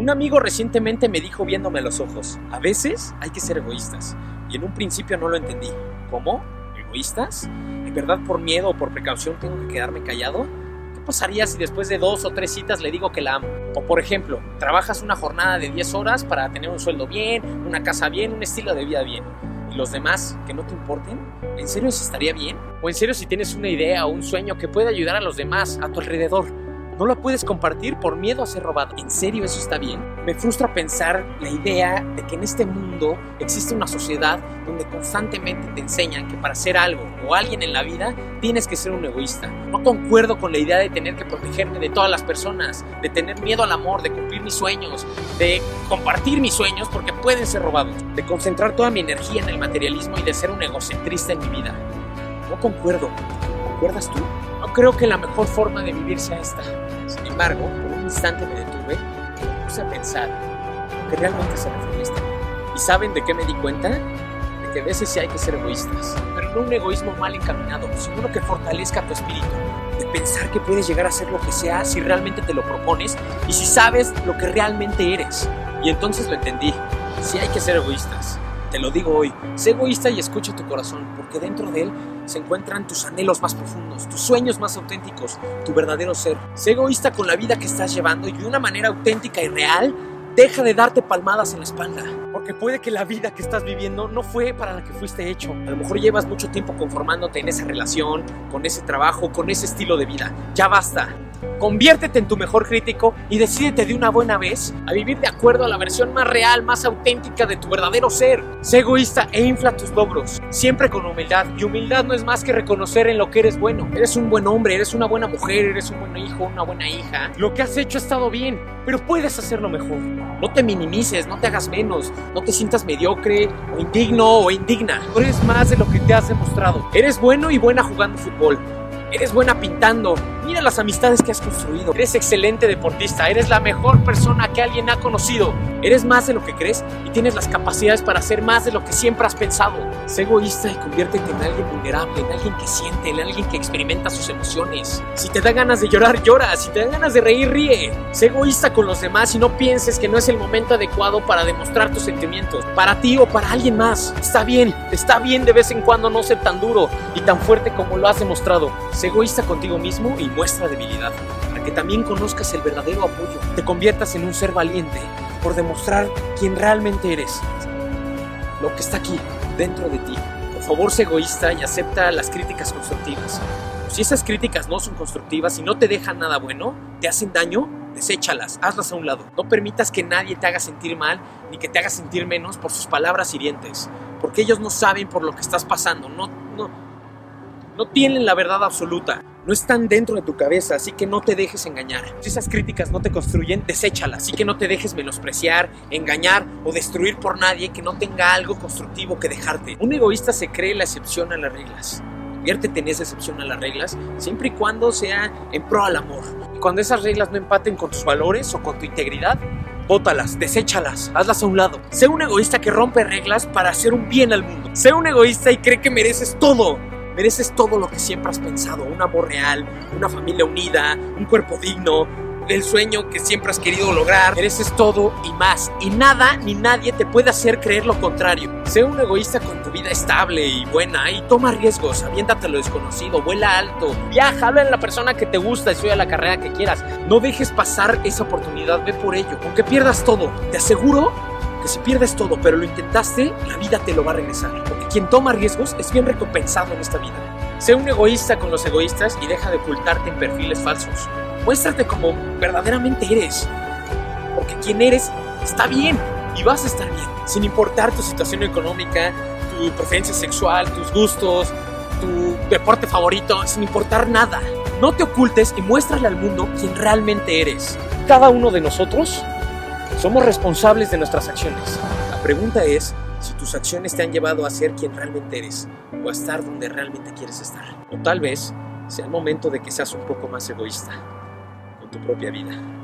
Un amigo recientemente me dijo viéndome a los ojos, a veces hay que ser egoístas. Y en un principio no lo entendí. ¿Cómo? ¿Egoístas? ¿En verdad por miedo o por precaución tengo que quedarme callado? ¿Qué pasaría si después de dos o tres citas le digo que la amo? O por ejemplo, trabajas una jornada de 10 horas para tener un sueldo bien, una casa bien, un estilo de vida bien. ¿Y los demás que no te importen? ¿En serio eso estaría bien? ¿O en serio si tienes una idea o un sueño que puede ayudar a los demás a tu alrededor? No la puedes compartir por miedo a ser robado. ¿En serio eso está bien? Me frustra pensar la idea de que en este mundo existe una sociedad donde constantemente te enseñan que para ser algo o alguien en la vida tienes que ser un egoísta. No concuerdo con la idea de tener que protegerme de todas las personas, de tener miedo al amor, de cumplir mis sueños, de compartir mis sueños porque pueden ser robados, de concentrar toda mi energía en el materialismo y de ser un egocentrista en mi vida. No concuerdo. ¿Concuerdas tú? No creo que la mejor forma de vivir sea esta. Sin embargo, por un instante me detuve y me puse a pensar que realmente se refería esta ¿Y saben de qué me di cuenta? De que a veces sí hay que ser egoístas, pero no un egoísmo mal encaminado, sino uno que fortalezca tu espíritu. De pensar que puedes llegar a ser lo que sea si realmente te lo propones y si sabes lo que realmente eres. Y entonces lo entendí. Sí hay que ser egoístas. Te lo digo hoy, sé egoísta y escucha tu corazón, porque dentro de él se encuentran tus anhelos más profundos, tus sueños más auténticos, tu verdadero ser. Sé egoísta con la vida que estás llevando y de una manera auténtica y real, deja de darte palmadas en la espalda. Porque puede que la vida que estás viviendo no fue para la que fuiste hecho. A lo mejor llevas mucho tiempo conformándote en esa relación, con ese trabajo, con ese estilo de vida. Ya basta. Conviértete en tu mejor crítico y decídete de una buena vez a vivir de acuerdo a la versión más real, más auténtica de tu verdadero ser. Sé egoísta e infla tus logros, siempre con humildad. Y humildad no es más que reconocer en lo que eres bueno. Eres un buen hombre, eres una buena mujer, eres un buen hijo, una buena hija. Lo que has hecho ha estado bien, pero puedes hacerlo mejor. No te minimices, no te hagas menos, no te sientas mediocre o indigno o indigna. Tú eres más de lo que te has demostrado. Eres bueno y buena jugando fútbol. Eres buena pintando. Mira las amistades que has construido. Eres excelente deportista. Eres la mejor persona que alguien ha conocido. Eres más de lo que crees y tienes las capacidades para ser más de lo que siempre has pensado. Sé egoísta y conviértete en alguien vulnerable, en alguien que siente, en alguien que experimenta sus emociones. Si te da ganas de llorar, llora. Si te da ganas de reír, ríe. Sé egoísta con los demás y no pienses que no es el momento adecuado para demostrar tus sentimientos. Para ti o para alguien más. Está bien, está bien de vez en cuando no ser tan duro y tan fuerte como lo has demostrado. Sé egoísta contigo mismo y muestra debilidad, para que también conozcas el verdadero apoyo, te conviertas en un ser valiente por demostrar quién realmente eres, lo que está aquí, dentro de ti. Por favor, sé egoísta y acepta las críticas constructivas. Si esas críticas no son constructivas y no te dejan nada bueno, te hacen daño, deséchalas, hazlas a un lado. No permitas que nadie te haga sentir mal ni que te haga sentir menos por sus palabras hirientes, porque ellos no saben por lo que estás pasando, no, no, no tienen la verdad absoluta, no están dentro de tu cabeza, así que no te dejes engañar. Si esas críticas no te construyen, deséchalas, así que no te dejes menospreciar, engañar o destruir por nadie que no tenga algo constructivo que dejarte. Un egoísta se cree la excepción a las reglas. Conviértete en esa excepción a las reglas, siempre y cuando sea en pro al amor. Y cuando esas reglas no empaten con tus valores o con tu integridad, bótalas, deséchalas, hazlas a un lado. Sé un egoísta que rompe reglas para hacer un bien al mundo. Sé un egoísta y cree que mereces todo Mereces todo lo que siempre has pensado, un amor real, una familia unida, un cuerpo digno, el sueño que siempre has querido lograr. Mereces todo y más. Y nada ni nadie te puede hacer creer lo contrario. Sé un egoísta con tu vida estable y buena y toma riesgos, aviéntate lo desconocido, vuela alto, viaja, habla en la persona que te gusta, estudia la carrera que quieras. No dejes pasar esa oportunidad, ve por ello. Aunque pierdas todo, te aseguro que si pierdes todo, pero lo intentaste, la vida te lo va a regresar. Porque quien toma riesgos es bien recompensado en esta vida. Sé un egoísta con los egoístas y deja de ocultarte en perfiles falsos. Muéstrate como verdaderamente eres. Porque quien eres está bien y vas a estar bien. Sin importar tu situación económica, tu preferencia sexual, tus gustos, tu deporte favorito, sin importar nada. No te ocultes y muéstrale al mundo quién realmente eres. Cada uno de nosotros somos responsables de nuestras acciones. La pregunta es si tus acciones te han llevado a ser quien realmente eres o a estar donde realmente quieres estar. O tal vez sea el momento de que seas un poco más egoísta con tu propia vida.